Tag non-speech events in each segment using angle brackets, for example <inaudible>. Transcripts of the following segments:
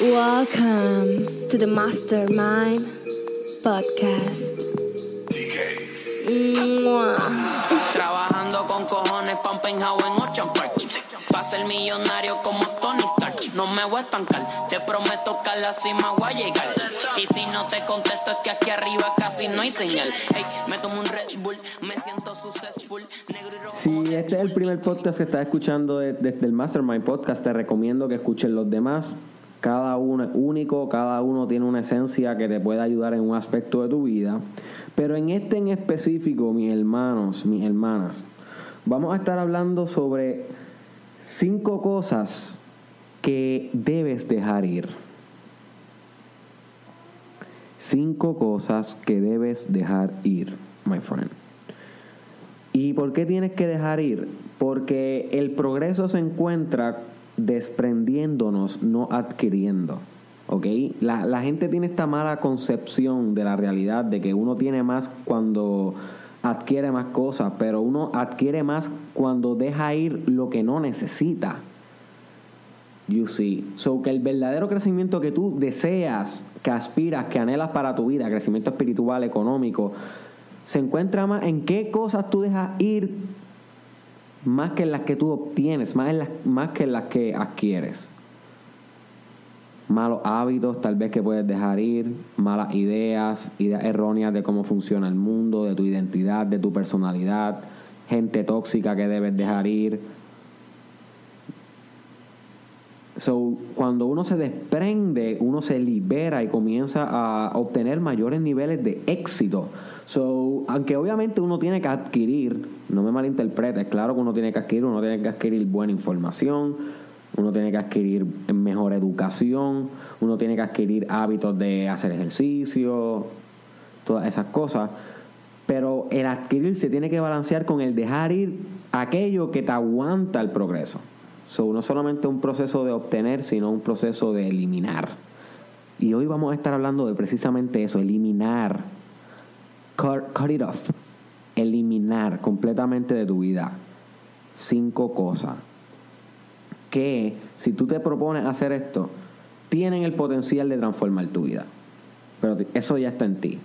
Welcome to the Mastermind Podcast. Mua. Trabajando con cojones pa' un penthouse en Ocean Park. Pa' ser millonario te prometo que a la cima voy a llegar. Y si no te contesto es que aquí arriba casi no hay señal. Ey, me tomo un Red Bull, me siento successful. Negro y rojo. Si este es el primer podcast que estás escuchando de- desde el Mastermind Podcast, te recomiendo que escuchen los demás. Cada uno es único, cada uno tiene una esencia que te puede ayudar en un aspecto de tu vida. Pero en este en específico, mis hermanos, mis hermanas, vamos a estar hablando sobre cinco cosas que debes dejar ir. Cinco cosas que debes dejar ir, my friend. ¿Y por qué tienes que dejar ir? Porque el progreso se encuentra desprendiéndonos, no adquiriendo. ¿Ok? La, la gente tiene esta mala concepción de la realidad, de que uno tiene más cuando adquiere más cosas, pero uno adquiere más cuando deja ir lo que no necesita. So que el verdadero crecimiento que tú deseas, que aspiras, que anhelas para tu vida, crecimiento espiritual, económico, se encuentra más en qué cosas tú dejas ir más que en las que tú obtienes, más, en las, más que en las que adquieres. Malos hábitos tal vez que puedes dejar ir, malas ideas, ideas erróneas de cómo funciona el mundo, de tu identidad, de tu personalidad, gente tóxica que debes dejar ir, So, cuando uno se desprende, uno se libera y comienza a obtener mayores niveles de éxito. So, aunque obviamente uno tiene que adquirir, no me malinterpretes, claro que uno tiene que adquirir, uno tiene que adquirir buena información, uno tiene que adquirir mejor educación, uno tiene que adquirir hábitos de hacer ejercicio, todas esas cosas. Pero el adquirir se tiene que balancear con el dejar ir aquello que te aguanta el progreso. So, no solamente un proceso de obtener, sino un proceso de eliminar. Y hoy vamos a estar hablando de precisamente eso, eliminar. Cut, cut it off. Eliminar completamente de tu vida cinco cosas que, si tú te propones hacer esto, tienen el potencial de transformar tu vida. Pero eso ya está en ti.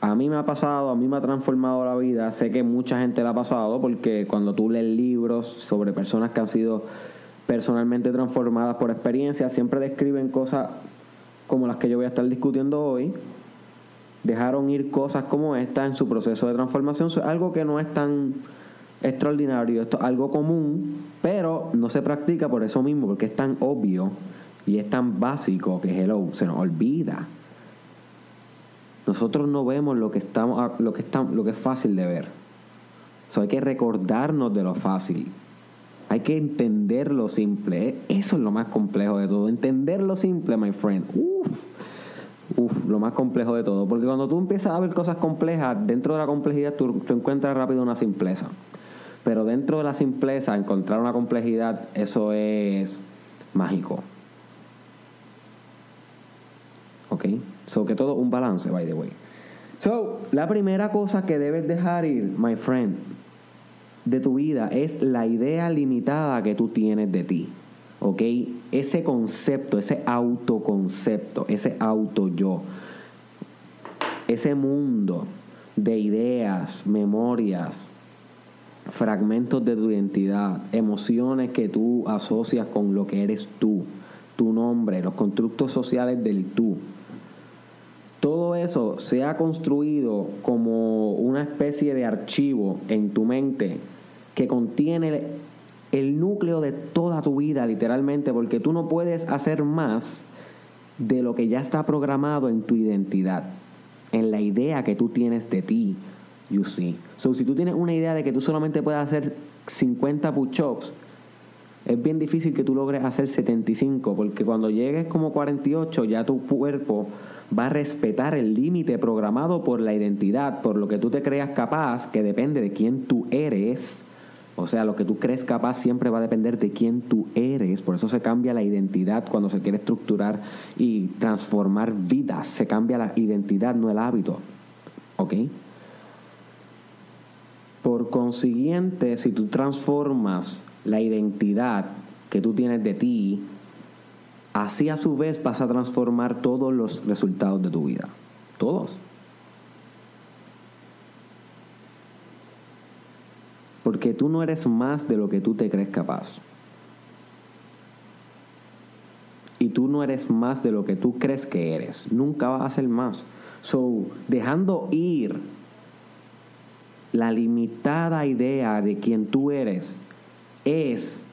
A mí me ha pasado, a mí me ha transformado la vida. Sé que mucha gente la ha pasado porque cuando tú lees libros sobre personas que han sido personalmente transformadas por experiencia, siempre describen cosas como las que yo voy a estar discutiendo hoy. Dejaron ir cosas como esta en su proceso de transformación. Es algo que no es tan extraordinario, esto es algo común, pero no se practica por eso mismo, porque es tan obvio y es tan básico que hello, se nos olvida. Nosotros no vemos lo que estamos lo que está, lo que es fácil de ver. So, hay que recordarnos de lo fácil. Hay que entender lo simple. Eso es lo más complejo de todo. Entender lo simple, my friend. Uf. Uf, lo más complejo de todo. Porque cuando tú empiezas a ver cosas complejas, dentro de la complejidad tú encuentras rápido una simpleza. Pero dentro de la simpleza, encontrar una complejidad, eso es mágico. ¿Ok? So que todo un balance, by the way. So, la primera cosa que debes dejar ir, my friend, de tu vida es la idea limitada que tú tienes de ti. ¿Ok? Ese concepto, ese autoconcepto, ese auto yo, ese mundo de ideas, memorias, fragmentos de tu identidad, emociones que tú asocias con lo que eres tú, tu nombre, los constructos sociales del tú. Todo eso se ha construido como una especie de archivo en tu mente que contiene el núcleo de toda tu vida, literalmente, porque tú no puedes hacer más de lo que ya está programado en tu identidad, en la idea que tú tienes de ti, you see. So, si tú tienes una idea de que tú solamente puedes hacer 50 push-ups, es bien difícil que tú logres hacer 75, porque cuando llegues como 48, ya tu cuerpo va a respetar el límite programado por la identidad, por lo que tú te creas capaz, que depende de quién tú eres. O sea, lo que tú crees capaz siempre va a depender de quién tú eres. Por eso se cambia la identidad cuando se quiere estructurar y transformar vidas. Se cambia la identidad, no el hábito. ¿Ok? Por consiguiente, si tú transformas la identidad que tú tienes de ti, así a su vez vas a transformar todos los resultados de tu vida. Todos. Porque tú no eres más de lo que tú te crees capaz. Y tú no eres más de lo que tú crees que eres. Nunca vas a ser más. So, dejando ir la limitada idea de quien tú eres es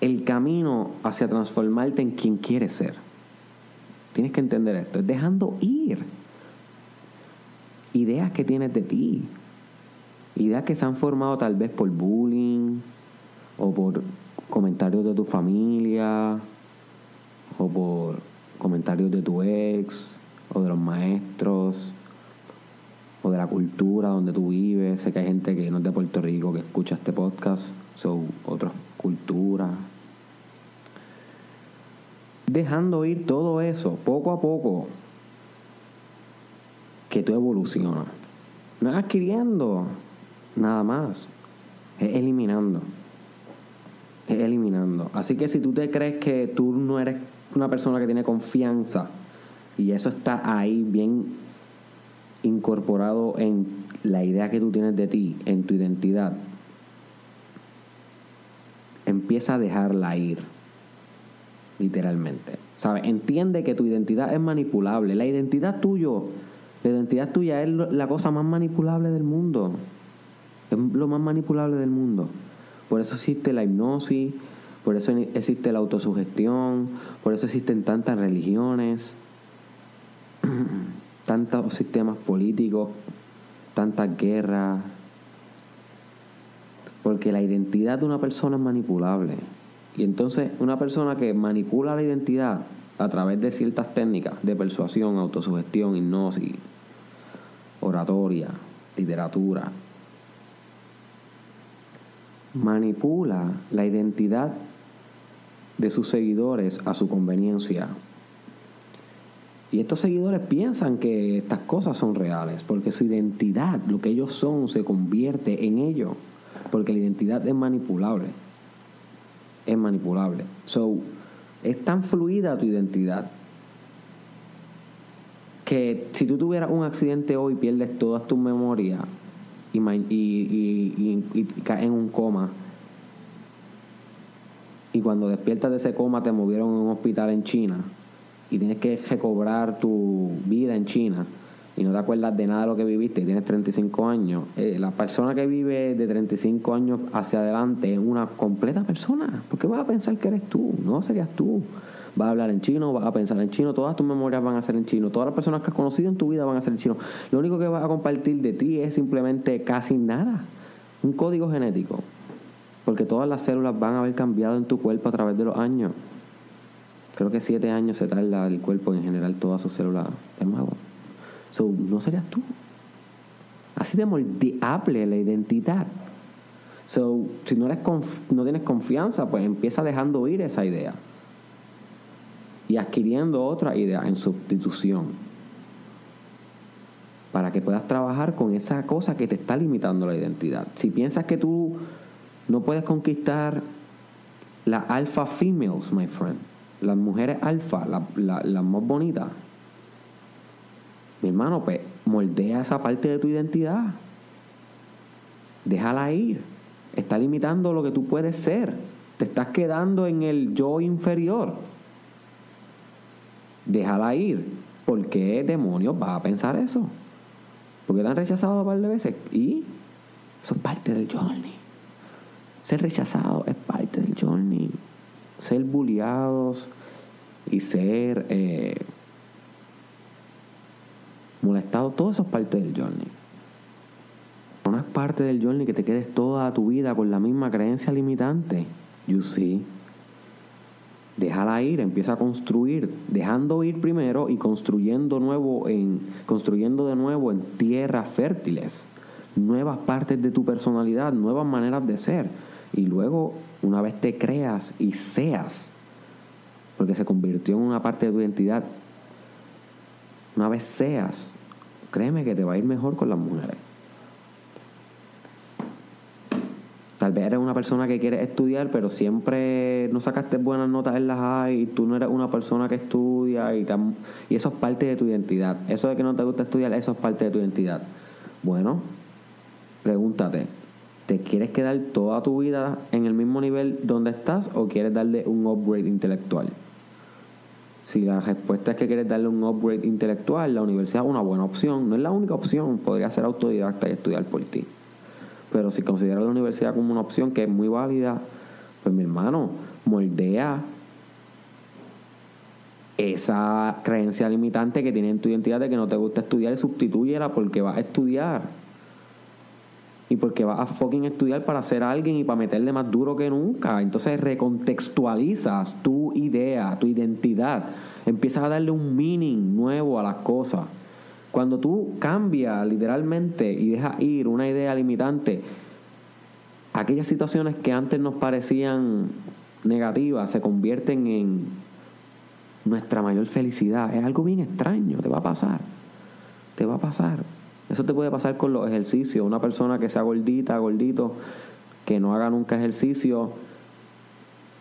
el camino hacia transformarte en quien quieres ser. Tienes que entender esto. Es dejando ir ideas que tienes de ti. Ideas que se han formado tal vez por bullying o por comentarios de tu familia o por comentarios de tu ex o de los maestros o de la cultura donde tú vives. Sé que hay gente que no es de Puerto Rico que escucha este podcast, son otras culturas. Dejando ir todo eso poco a poco que tú evolucionas. No es adquiriendo nada más, es eliminando. Es eliminando. Así que si tú te crees que tú no eres una persona que tiene confianza y eso está ahí bien incorporado en la idea que tú tienes de ti, en tu identidad, empieza a dejarla ir, literalmente. ¿Sabes? Entiende que tu identidad es manipulable. La identidad tuyo, la identidad tuya es la cosa más manipulable del mundo. Es lo más manipulable del mundo. Por eso existe la hipnosis, por eso existe la autosugestión, por eso existen tantas religiones, <clears throat> tantos sistemas políticos, tantas guerras. Porque la identidad de una persona es manipulable. Y entonces una persona que manipula la identidad a través de ciertas técnicas de persuasión, autosugestión, hipnosis, oratoria, literatura, manipula la identidad de sus seguidores a su conveniencia. Y estos seguidores piensan que estas cosas son reales, porque su identidad, lo que ellos son, se convierte en ello, porque la identidad es manipulable. Es manipulable. So, es tan fluida tu identidad que si tú tuvieras un accidente hoy pierdes todas tus memorias y, y, caes en un coma y cuando despiertas de ese coma te movieron a un hospital en China y tienes que recobrar tu vida en China y no te acuerdas de nada de lo que viviste y tienes 35 años, eh, la persona que vive de 35 años hacia adelante es una completa persona. ¿Por qué vas a pensar que eres tú? No serías tú. Vas a hablar en chino, vas a pensar en chino, todas tus memorias van a ser en chino, todas las personas que has conocido en tu vida van a ser en chino. Lo único que vas a compartir de ti es simplemente casi nada, un código genético porque todas las células van a haber cambiado en tu cuerpo a través de los años. Creo que siete años se tarda el cuerpo en general todas sus células de nuevo. So, no serías tú. Así de moldeable la identidad. So, si no, eres no tienes confianza, pues empieza dejando ir esa idea y adquiriendo otra idea en sustitución para que puedas trabajar con esa cosa que te está limitando la identidad. Si piensas que tú no puedes conquistar las alpha females, my friend. Las mujeres alfa, las más bonitas. Mi hermano, pues moldea esa parte de tu identidad. Déjala ir. Está limitando lo que tú puedes ser. Te estás quedando en el yo inferior. Déjala ir. ¿Por qué demonios vas a pensar eso? Porque te han rechazado un par de veces. Y eso es parte del journey. Ser rechazado es parte del journey. Ser bulliados y ser eh, molestado, todo eso es parte del journey. No es parte del journey que te quedes toda tu vida con la misma creencia limitante. You see. Déjala ir, empieza a construir, dejando ir primero y construyendo nuevo en construyendo de nuevo en tierras fértiles, nuevas partes de tu personalidad, nuevas maneras de ser y luego, una vez te creas y seas, porque se convirtió en una parte de tu identidad, una vez seas, créeme que te va a ir mejor con las mujeres. Tal vez eres una persona que quiere estudiar, pero siempre no sacaste buenas notas en las high y tú no eres una persona que estudia y, y eso es parte de tu identidad. Eso de que no te gusta estudiar, eso es parte de tu identidad. Bueno, pregúntate, ¿te quieres quedar toda tu vida en el mismo nivel donde estás o quieres darle un upgrade intelectual? Si la respuesta es que quieres darle un upgrade intelectual, la universidad es una buena opción. No es la única opción, podría ser autodidacta y estudiar por ti. Pero si consideras la universidad como una opción que es muy válida, pues mi hermano, moldea esa creencia limitante que tiene en tu identidad de que no te gusta estudiar y sustituyela porque vas a estudiar. Y porque vas a fucking estudiar para ser alguien y para meterle más duro que nunca. Entonces recontextualizas tu idea, tu identidad. Empiezas a darle un meaning nuevo a las cosas. Cuando tú cambias literalmente y dejas ir una idea limitante, aquellas situaciones que antes nos parecían negativas se convierten en nuestra mayor felicidad. Es algo bien extraño, te va a pasar. Te va a pasar. Eso te puede pasar con los ejercicios. Una persona que sea gordita, gordito, que no haga nunca ejercicio,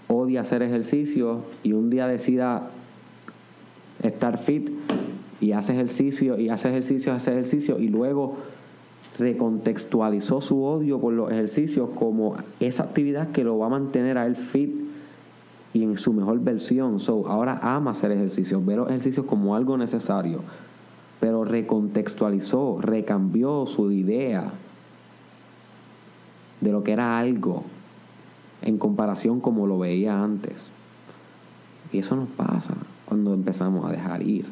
odia hacer ejercicio y un día decida estar fit y hace ejercicio y hace ejercicio, hace ejercicio y luego recontextualizó su odio por los ejercicios como esa actividad que lo va a mantener a él fit y en su mejor versión. So, ahora ama hacer ejercicios, ve los ejercicios como algo necesario, pero recontextualizó, recambió su idea de lo que era algo en comparación como lo veía antes. Y eso nos pasa cuando empezamos a dejar ir.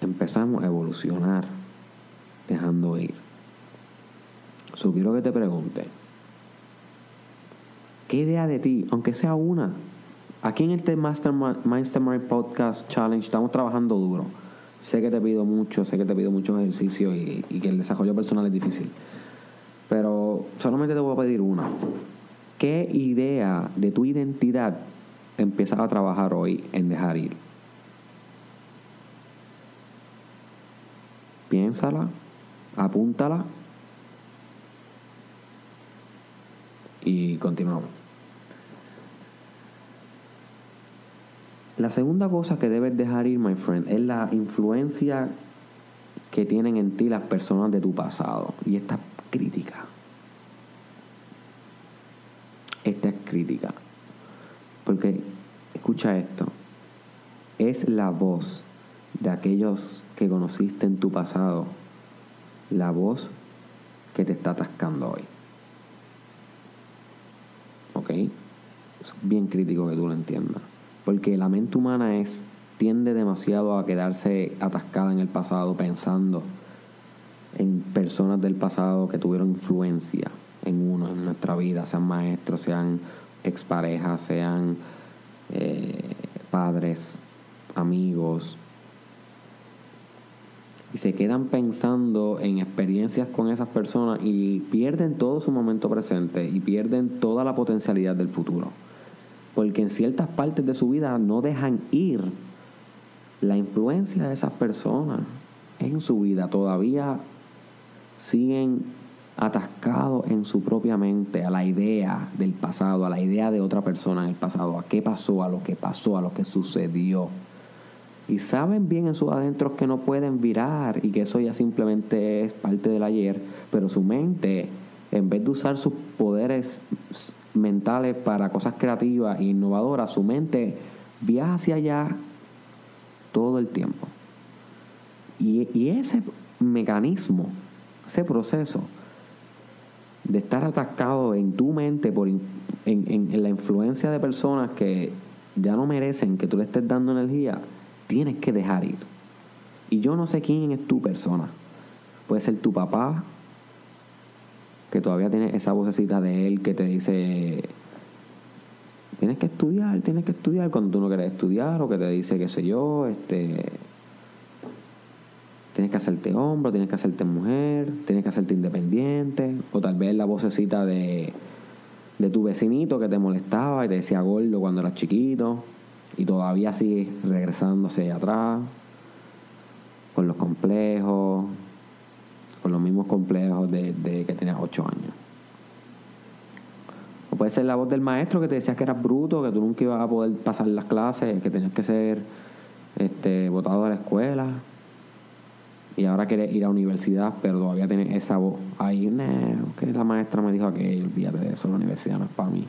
empezamos a evolucionar dejando ir. So, quiero que te pregunte, ¿qué idea de ti, aunque sea una? Aquí en este Mastermind, Podcast Challenge estamos trabajando duro. Sé que te pido mucho, sé que te pido muchos ejercicios y, y que el desarrollo personal es difícil. Pero solamente te voy a pedir una. ¿Qué idea de tu identidad empiezas a trabajar hoy en dejar ir? piénsala, apúntala y continuamos. La segunda cosa que debes dejar ir, my friend, es la influencia que tienen en ti las personas de tu pasado. Y esta es crítica. Esta es crítica. Porque, escucha esto, es la voz de aquellos que conociste en tu pasado, la voz que te está atascando hoy. ¿Ok? Es bien crítico que tú lo entiendas. Porque la mente humana es tiende demasiado a quedarse atascada en el pasado pensando en personas del pasado que tuvieron influencia en uno, en nuestra vida, sean maestros, sean exparejas, sean eh, padres, amigos, y se quedan pensando en experiencias con esas personas y pierden todo su momento presente y pierden toda la potencialidad del futuro. Porque en ciertas partes de su vida no dejan ir la influencia de esas personas en su vida. Todavía siguen atascados en su propia mente a la idea del pasado, a la idea de otra persona en el pasado, a qué pasó, a lo que pasó, a lo que sucedió y saben bien en sus adentros que no pueden virar y que eso ya simplemente es parte del ayer, pero su mente, en vez de usar sus poderes mentales para cosas creativas e innovadoras, su mente viaja hacia allá todo el tiempo. Y, ese mecanismo, ese proceso de estar atascado en tu mente por en la influencia de personas que ya no merecen que tú le estés dando energía, tienes que dejar ir. Y yo no sé quién es tu persona. Puede ser tu papá, que todavía tiene esa vocecita de él que te dice, tienes que estudiar, tienes que estudiar cuando tú no quieres estudiar, o que te dice, qué sé yo, este, tienes que hacerte hombre, tienes que hacerte mujer, tienes que hacerte independiente, o tal vez la vocecita de, de tu vecinito que te molestaba y te decía gordo cuando eras chiquito y todavía sigue regresándose atrás con los complejos, por los mismos complejos de, que tenías 8 años. O puede ser la voz del maestro que te decía que eras bruto, que tú nunca ibas a poder pasar las clases, que tenías que ser este, votado de la escuela. Y ahora quieres ir a universidad, pero todavía tienes esa voz ahí. Que la maestra me dijo que olvídate de eso, la universidad no es para mí.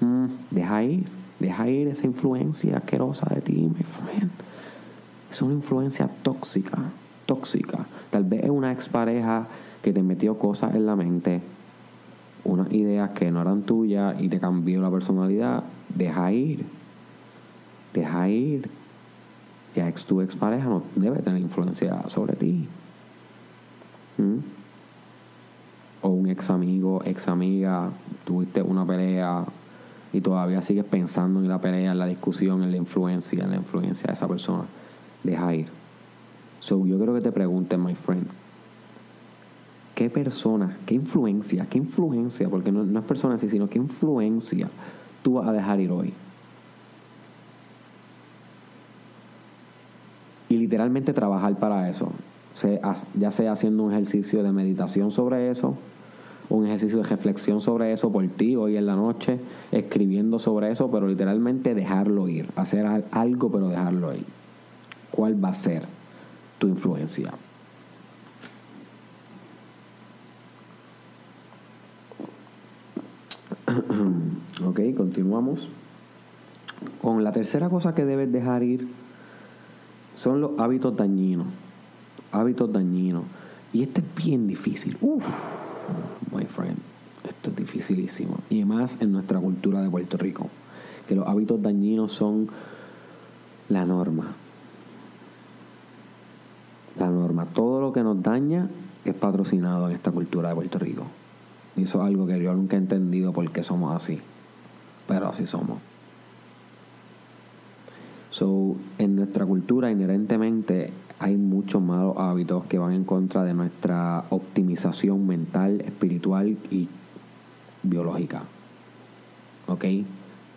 Mm, deja ir, deja ir esa influencia asquerosa de ti, my friend. Es una influencia tóxica, tóxica. Tal vez es una expareja que te metió cosas en la mente, unas ideas que no eran tuyas y te cambió la personalidad. Deja ir, deja ir. Ya ex tu expareja no debe tener influencia sobre ti. ¿Mm? O un ex amigo, ex amiga, tuviste una pelea y todavía sigues pensando en la pelea, en la discusión, en la influencia, en la influencia de esa persona. Deja ir. So, yo creo que te pregunten, my friend, ¿qué persona, qué influencia, qué influencia, porque no, no es persona así, sino qué influencia tú vas a dejar ir hoy? Y literalmente trabajar para eso, ya sea haciendo un ejercicio de meditación sobre eso, un ejercicio de reflexión sobre eso por ti hoy en la noche, escribiendo sobre eso, pero literalmente dejarlo ir, hacer algo pero dejarlo ir. ¿Cuál va a ser tu influencia? <clears throat> ok, continuamos. Con la tercera cosa que debes dejar ir son los hábitos dañinos. Hábitos dañinos. Y este es bien difícil. Uf, my friend. Esto es dificilísimo. Y más en nuestra cultura de Puerto Rico. Que los hábitos dañinos son la norma. La norma. Todo lo que nos daña es patrocinado en esta cultura de Puerto Rico. Y eso es algo que yo nunca he entendido por qué somos así. Pero así somos. So, en nuestra cultura inherentemente hay muchos malos hábitos que van en contra de nuestra optimización mental, espiritual y biológica. ¿Ok?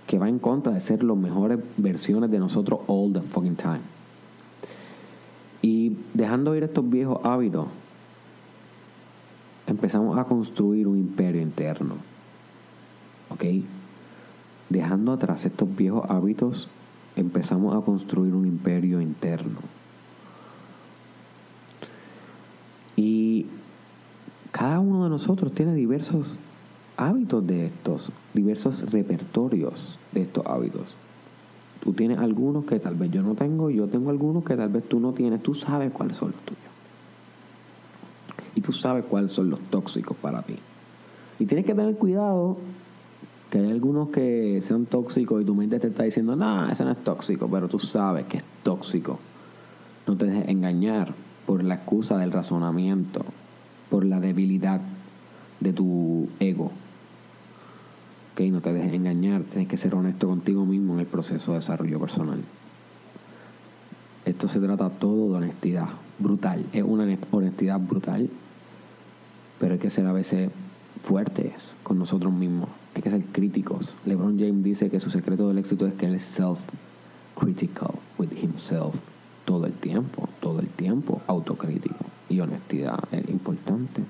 Que va en contra de ser las mejores versiones de nosotros all the fucking time. Y dejando ir estos viejos hábitos, empezamos a construir un imperio interno. ¿Ok? Dejando atrás estos viejos hábitos, empezamos a construir un imperio interno. Y cada uno de nosotros tiene diversos hábitos de estos, diversos repertorios de estos hábitos. Tú tienes algunos que tal vez yo no tengo, yo tengo algunos que tal vez tú no tienes, tú sabes cuáles son los tuyos. Y tú sabes cuáles son los tóxicos para ti. Y tienes que tener cuidado que hay algunos que sean tóxicos y tu mente te está diciendo, no, ese no es tóxico, pero tú sabes que es tóxico. No te dejes engañar por la excusa del razonamiento, por la debilidad de tu ego. Ok, no te dejes engañar, tienes que ser honesto contigo mismo en el proceso de desarrollo personal. Esto se trata todo de honestidad brutal, es una honestidad brutal, pero hay que ser a veces fuertes con nosotros mismos hay que ser críticos. LeBron James dice que su secreto del éxito es que él es self-critical with himself todo el tiempo, todo el tiempo, autocrítico. Y honestidad es importante.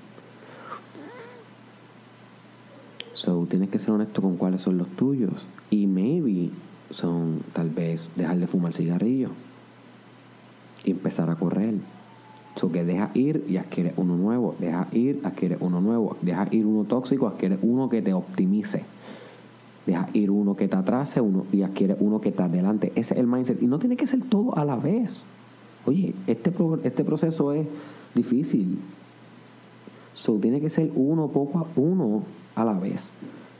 So, tienes que ser honesto con cuáles son los tuyos. Y maybe son tal vez dejar de fumar cigarrillo y empezar a correr So que deja ir y adquiere uno nuevo. Deja ir, adquiere uno nuevo. Deja ir uno tóxico, adquiere uno que te optimice. Deja ir uno que te atrase uno, y adquiere uno que te adelante. Ese es el mindset. Y no tiene que ser todo a la vez. Oye, este, este proceso es difícil. So, tiene que ser uno poco a uno a la vez.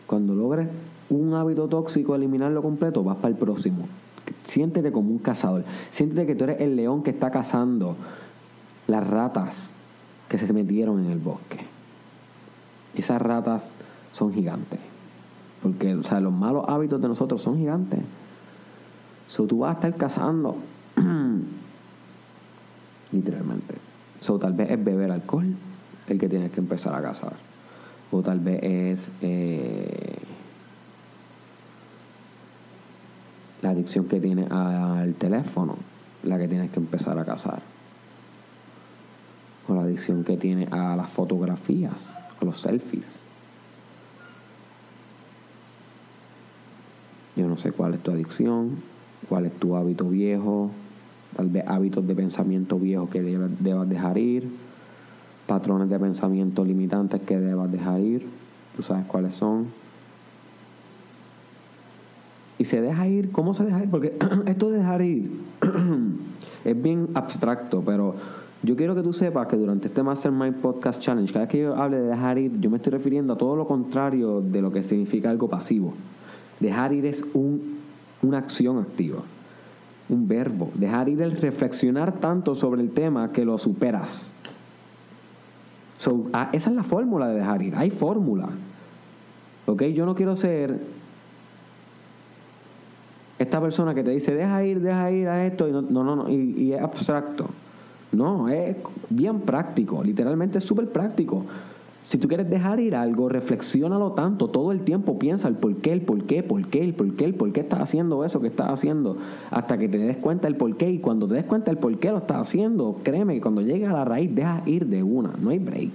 Cuando logres un hábito tóxico, eliminarlo completo, vas para el próximo. Siéntete como un cazador. Siéntete que tú eres el león que está cazando las ratas que se metieron en el bosque. Esas ratas son gigantes. Porque, o sea, los malos hábitos de nosotros son gigantes. So, tú vas a estar cazando. <clears throat> Literalmente. So, tal vez es beber alcohol el que tienes que empezar a cazar. O tal vez es eh, la adicción que tienes al teléfono la que tienes que empezar a cazar adicción que tiene a las fotografías, a los selfies. Yo no sé cuál es tu adicción, cuál es tu hábito viejo, tal vez hábitos de pensamiento viejos que debas dejar ir, patrones de pensamiento limitantes que debas dejar ir, tú sabes cuáles son. Y se deja ir, ¿cómo se deja ir? Porque <clears throat> esto de dejar ir <clears throat> es bien abstracto, pero yo quiero que tú sepas que durante este Mastermind Podcast Challenge, cada vez que yo hable de dejar ir, yo me estoy refiriendo a todo lo contrario de lo que significa algo pasivo. Dejar ir es un, una acción activa, un verbo. Dejar ir es reflexionar tanto sobre el tema que lo superas. Ah, esa es la fórmula de dejar ir. Hay fórmula. ¿Ok? Yo no quiero ser esta persona que te dice, deja ir, deja ir a esto, y no, no, no, y, y es abstracto. No, es bien práctico, literalmente es súper práctico. Si tú quieres dejar ir algo, reflexiónalo tanto, todo el tiempo piensa el por qué, el por qué, por qué, el por qué, el por qué estás haciendo eso que estás haciendo, hasta que te des cuenta el por qué. Y cuando te des cuenta el por qué lo estás haciendo, créeme que cuando llegue a la raíz, deja ir de una, no hay break.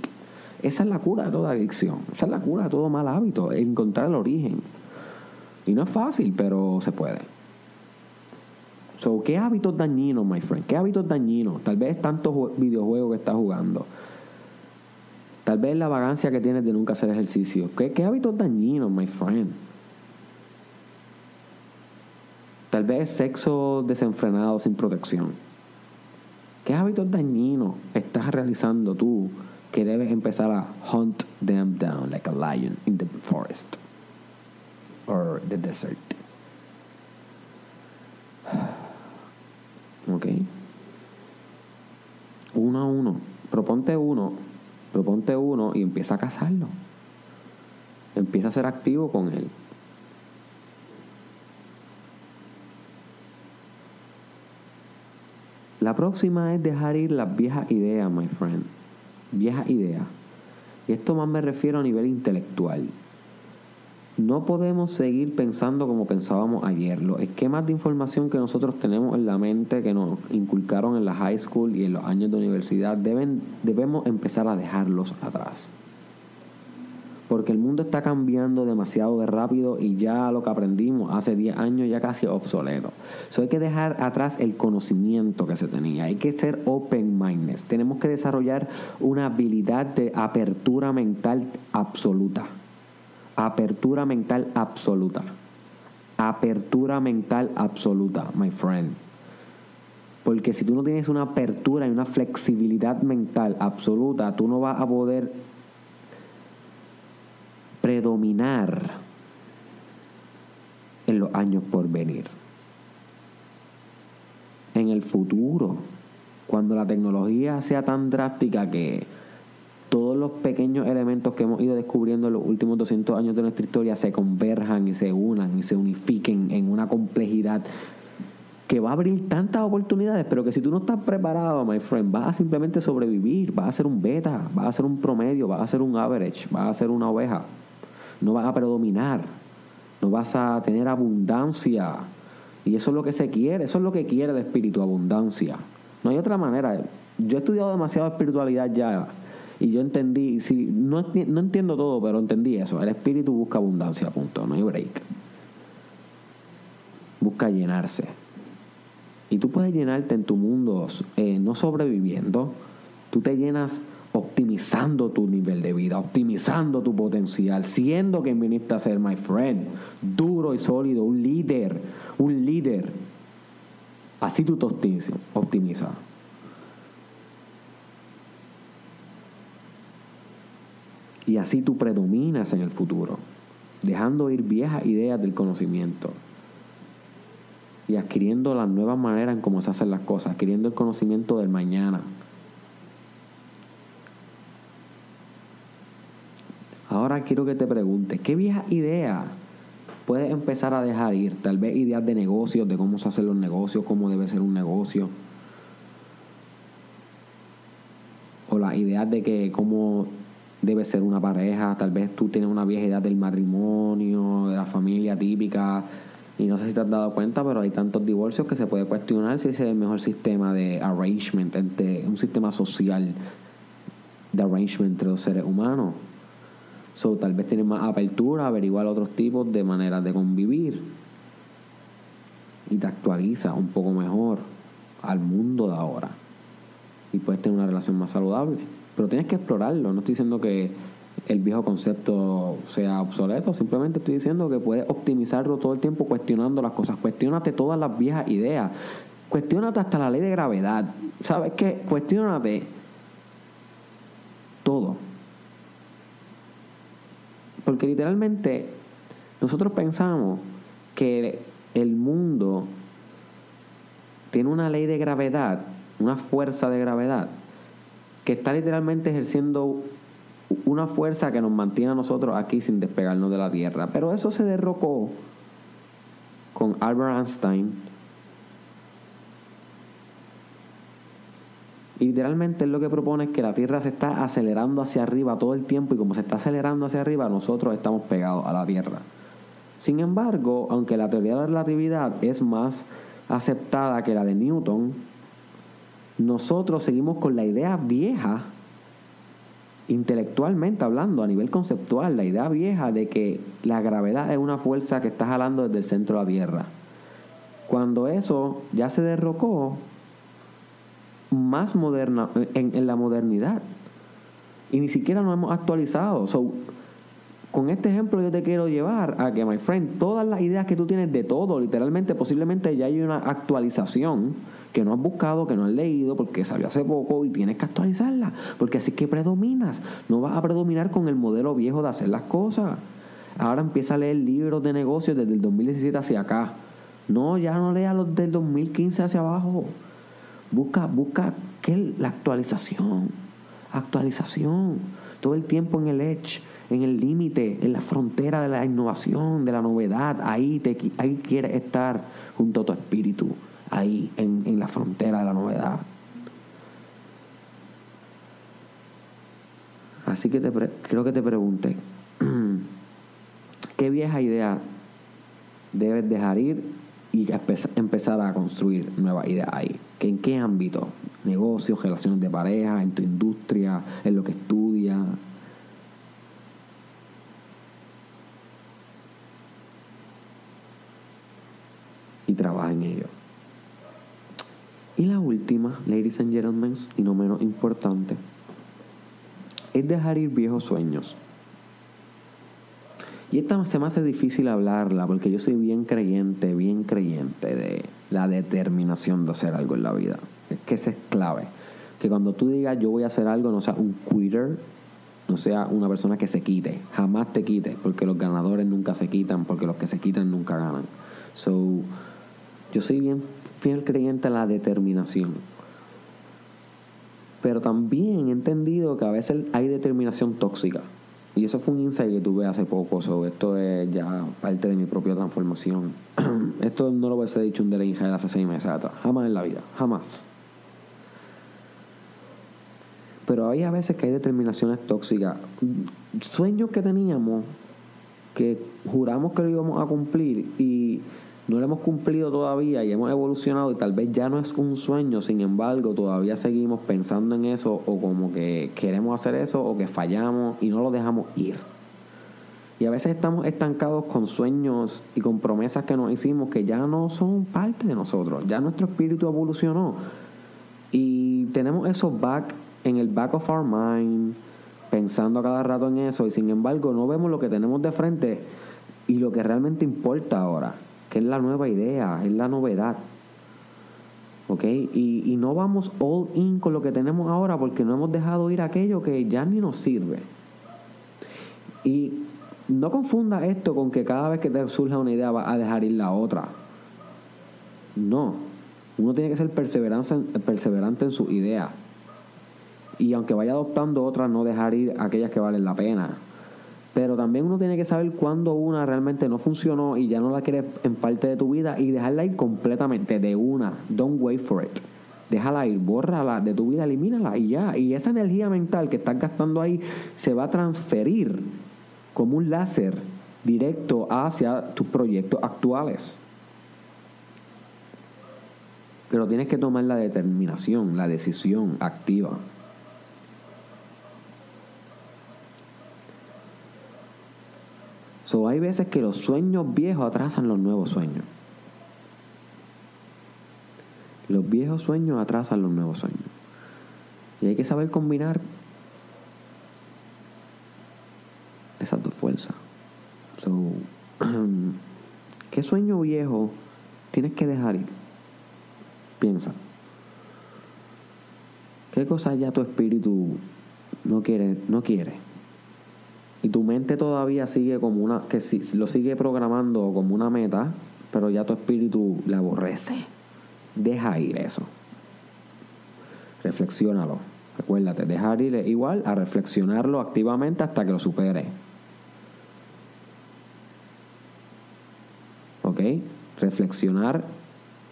Esa es la cura de toda adicción, esa es la cura de todo mal hábito, encontrar el origen. Y no es fácil, pero se puede. So, ¿Qué hábitos dañinos, my friend? ¿Qué hábitos dañinos? Tal vez tantos videojuegos que estás jugando Tal vez la vagancia que tienes de nunca hacer ejercicio. ¿Qué, hábitos dañinos, my friend? Tal vez sexo desenfrenado sin protección. ¿Qué hábitos dañinos estás realizando tú que debes empezar a hunt them down like a lion in the forest or the desert? <sighs> Ok. Uno a uno. Proponte uno Proponte uno y empieza a cazarlo. Empieza a ser activo con él. La próxima es dejar ir las viejas ideas, my friend. Viejas ideas. Y esto más me refiero a nivel intelectual. No podemos seguir pensando como pensábamos ayer. Los esquemas de información que nosotros tenemos en la mente, que nos inculcaron en la high school y en los años de universidad, deben, debemos empezar a dejarlos atrás. Porque el mundo está cambiando demasiado de rápido y ya lo que aprendimos hace 10 años ya casi obsoleto. So hay que dejar atrás el conocimiento que se tenía. Hay que ser open-minded. Tenemos que desarrollar una habilidad de apertura mental absoluta Apertura mental absoluta. Apertura mental absoluta, my friend. Porque si tú no tienes una apertura y una flexibilidad mental absoluta, tú no vas a poder predominar en los años por venir. En el futuro, cuando la tecnología sea tan drástica que todos los pequeños elementos que hemos ido descubriendo en los últimos 200 años de nuestra historia se converjan y se unan y se unifiquen en una complejidad que va a abrir tantas oportunidades, pero que si tú no estás preparado, my friend, vas a simplemente sobrevivir, vas a ser un beta, vas a ser un promedio, vas a ser un average, vas a ser una oveja. No vas a predominar, no vas a tener abundancia. Y eso es lo que se quiere, eso es lo que quiere el espíritu, abundancia. No hay otra manera. Yo he estudiado demasiado espiritualidad ya y yo entendí, sí, no, no entiendo todo, pero entendí eso. El espíritu busca abundancia, punto, no hay break. Busca llenarse. Y tú puedes llenarte en tu mundo eh, no sobreviviendo, tú te llenas optimizando tu nivel de vida, optimizando tu potencial, siendo quien viniste a ser, my friend, duro y sólido, un líder, un líder. Así tú te optimizas. Y así tú predominas en el futuro, dejando ir viejas ideas del conocimiento y adquiriendo las nuevas maneras en cómo se hacen las cosas, adquiriendo el conocimiento del mañana. Ahora quiero que te preguntes, ¿qué vieja idea puedes empezar a dejar ir? Tal vez ideas de negocios, de cómo se hacen los negocios, cómo debe ser un negocio. O las ideas de que cómo debe ser una pareja, tal vez tú tienes una vieja edad del matrimonio, de la familia típica, y no sé si te has dado cuenta, pero hay tantos divorcios que se puede cuestionar si ese es el mejor sistema de arrangement, entre un sistema social de arrangement entre los seres humanos. So, tal vez tienes más apertura a averiguar otros tipos de maneras de convivir. Y te actualiza un poco mejor al mundo de ahora. Y puedes tener una relación más saludable. Pero tienes que explorarlo. No estoy diciendo que el viejo concepto sea obsoleto. Simplemente estoy diciendo que puedes optimizarlo todo el tiempo cuestionando las cosas. Cuestionate todas las viejas ideas. Cuestionate hasta la ley de gravedad. ¿Sabes qué? Cuestionate todo. Porque literalmente nosotros pensamos que el mundo tiene una ley de gravedad, una fuerza de gravedad, que está literalmente ejerciendo una fuerza que nos mantiene a nosotros aquí sin despegarnos de la Tierra. Pero eso se derrocó con Albert Einstein. Y literalmente él lo que propone que la Tierra se está acelerando hacia arriba todo el tiempo y como se está acelerando hacia arriba, nosotros estamos pegados a la Tierra. Sin embargo, aunque la teoría de la relatividad es más aceptada que la de Newton, nosotros seguimos con la idea vieja intelectualmente hablando, a nivel conceptual, la idea vieja de que la gravedad es una fuerza que está jalando desde el centro de la Tierra. Cuando eso ya se derrocó, más moderna, en, la modernidad. Y ni siquiera nos hemos actualizado. con este ejemplo yo te quiero llevar a que, my friend, todas las ideas que tú tienes de todo, literalmente, posiblemente ya hay una actualización que no has buscado, que no has leído, porque salió hace poco y tienes que actualizarla, porque así que predominas. No vas a predominar con el modelo viejo de hacer las cosas. Ahora empieza a leer libros de negocios desde el 2017 hacia acá. No, ya no lea los del 2015 hacia abajo. Busca, busca ¿qué? la actualización. Actualización. Todo el tiempo en el edge, en el límite, en la frontera de la innovación, de la novedad. Ahí, te, ahí quieres estar junto a tu espíritu ahí en, la frontera de la novedad. Así que te creo que te pregunte, <clears throat> ¿qué vieja idea debes dejar ir y empezar a construir nuevas ideas ahí? ¿En qué ámbito? Negocios, relaciones de pareja, en tu industria, en lo que estudias. Y trabaja en ello. Y la última, ladies and gentlemen, y no menos importante, es dejar ir viejos sueños. Y esta se me hace difícil hablarla porque yo soy bien creyente, bien creyente de la determinación de hacer algo en la vida. Es que esa es clave. Que cuando tú digas yo voy a hacer algo, no sea un quitter, no sea una persona que se quite. Jamás te quites, porque los ganadores nunca se quitan, porque los que se quitan nunca ganan. So, yo soy bien fiel creyente a la determinación. Pero también he entendido que a veces hay determinación tóxica. Y eso fue un insight que tuve hace poco. sobre esto es ya parte de mi propia transformación. <clears throat> esto no lo hubiese dicho un de hace seis meses atrás. Jamás en la vida. Jamás. Pero hay a veces que hay determinaciones tóxicas. Sueños que teníamos que juramos que lo íbamos a cumplir y no lo hemos cumplido todavía y hemos evolucionado y tal vez ya no es un sueño, sin embargo todavía seguimos pensando en eso o como que queremos hacer eso o que fallamos y no lo dejamos ir. Y a veces estamos estancados con sueños y con promesas que nos hicimos que ya no son parte de nosotros, ya nuestro espíritu evolucionó y tenemos eso back en el back of our mind, pensando a cada rato en eso y sin embargo no vemos lo que tenemos de frente y lo que realmente importa ahora que es la nueva idea, es la novedad. ¿Ok? Y, no vamos all in con lo que tenemos ahora porque no hemos dejado ir aquello que ya ni nos sirve. Y no confunda esto con que cada vez que te surja una idea va a dejar ir la otra. No. Uno tiene que ser perseverante en su idea. Y aunque vaya adoptando otras, no dejar ir aquellas que valen la pena. Pero también uno tiene que saber cuándo una realmente no funcionó y ya no la quieres en parte de tu vida y dejarla ir completamente de una. Don't wait for it. Déjala ir, bórrala de tu vida, elimínala y ya. Y esa energía mental que estás gastando ahí se va a transferir como un láser directo hacia tus proyectos actuales. Pero tienes que tomar la determinación, la decisión activa. So, hay veces que los sueños viejos atrasan los nuevos sueños. Los viejos sueños atrasan los nuevos sueños. Y hay que saber combinar esas dos fuerzas. So, <clears throat> ¿Qué sueño viejo tienes que dejar ir? Piensa. ¿Qué cosa ya tu espíritu no quiere, no quiere? Y tu mente todavía sigue como una, que si, lo sigue programando como una meta, pero ya tu espíritu le aborrece. Deja ir eso. Reflexiónalo. Recuérdate, dejar ir igual a reflexionarlo activamente hasta que lo supere. ¿Ok? Reflexionar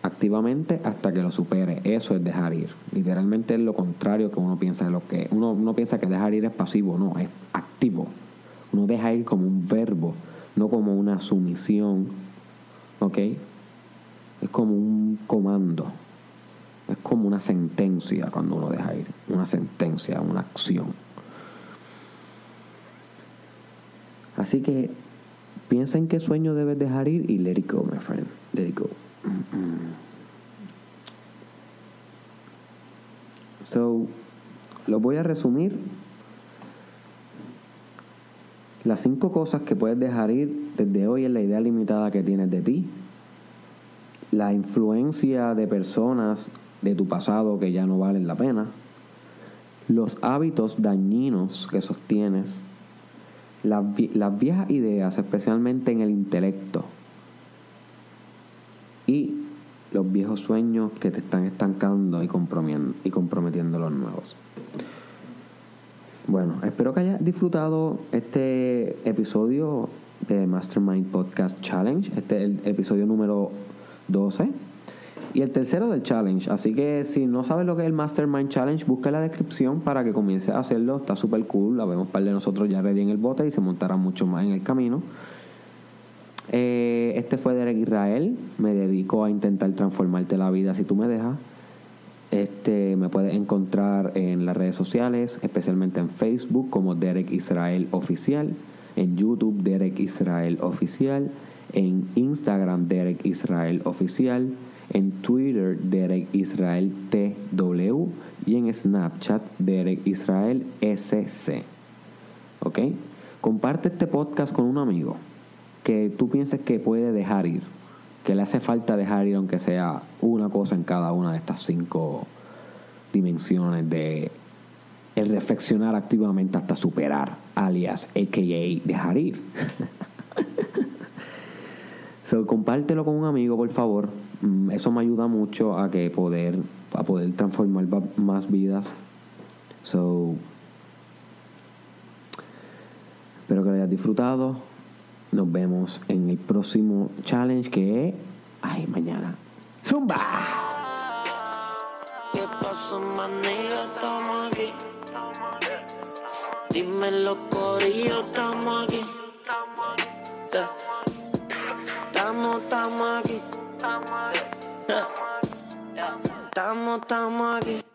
activamente hasta que lo supere. Eso es dejar ir. Literalmente es lo contrario que uno piensa de lo que uno, uno piensa que dejar ir es pasivo, no, es activo. Uno deja ir como un verbo, no como una sumisión. ¿Ok? Es como un comando. Es como una sentencia cuando uno deja ir. Una sentencia, una acción. Así que piensa en qué sueño debes dejar ir y let it go, my friend. Let it go. So, lo voy a resumir. Las cinco cosas que puedes dejar ir desde hoy es la idea limitada que tienes de ti, la influencia de personas de tu pasado que ya no valen la pena, los hábitos dañinos que sostienes, las, viejas ideas, especialmente en el intelecto, y los viejos sueños que te están estancando y y comprometiendo los nuevos. Bueno, espero que hayas disfrutado este episodio de Mastermind Podcast Challenge. Este es el episodio número 12 y el tercero del challenge. Así que si no sabes lo que es el Mastermind Challenge, busca la descripción para que comiences a hacerlo. Está súper cool. La vemos par de nosotros ya ready en el bote y se montará mucho más en el camino. Eh, este fue Derek Israel. Me dedico a intentar transformarte la vida si tú me dejas. Este me puedes encontrar en las redes sociales, especialmente en Facebook como Derek Israel Oficial, en YouTube Derek Israel Oficial, en Instagram Derek Israel Oficial, en Twitter Derek Israel TW y en Snapchat Derek Israel SC. ¿Ok? Comparte este podcast con un amigo que tú pienses que puede dejar ir, que le hace falta dejar ir aunque sea una cosa en cada una de estas cinco dimensiones de el reflexionar activamente hasta superar, alias, AKA, dejar ir. <laughs> so, compártelo con un amigo, por favor. Mm, eso me ayuda mucho a que poder, a poder transformar más vidas. So, espero que lo hayas disfrutado. Nos vemos en el próximo challenge que es. Ay, mañana. ¡Zumba! ¿Qué pasó, manilla? Estamos aquí. Dímelo, corillo, estamos aquí. Estamos, estamos aquí. Estamos, estamos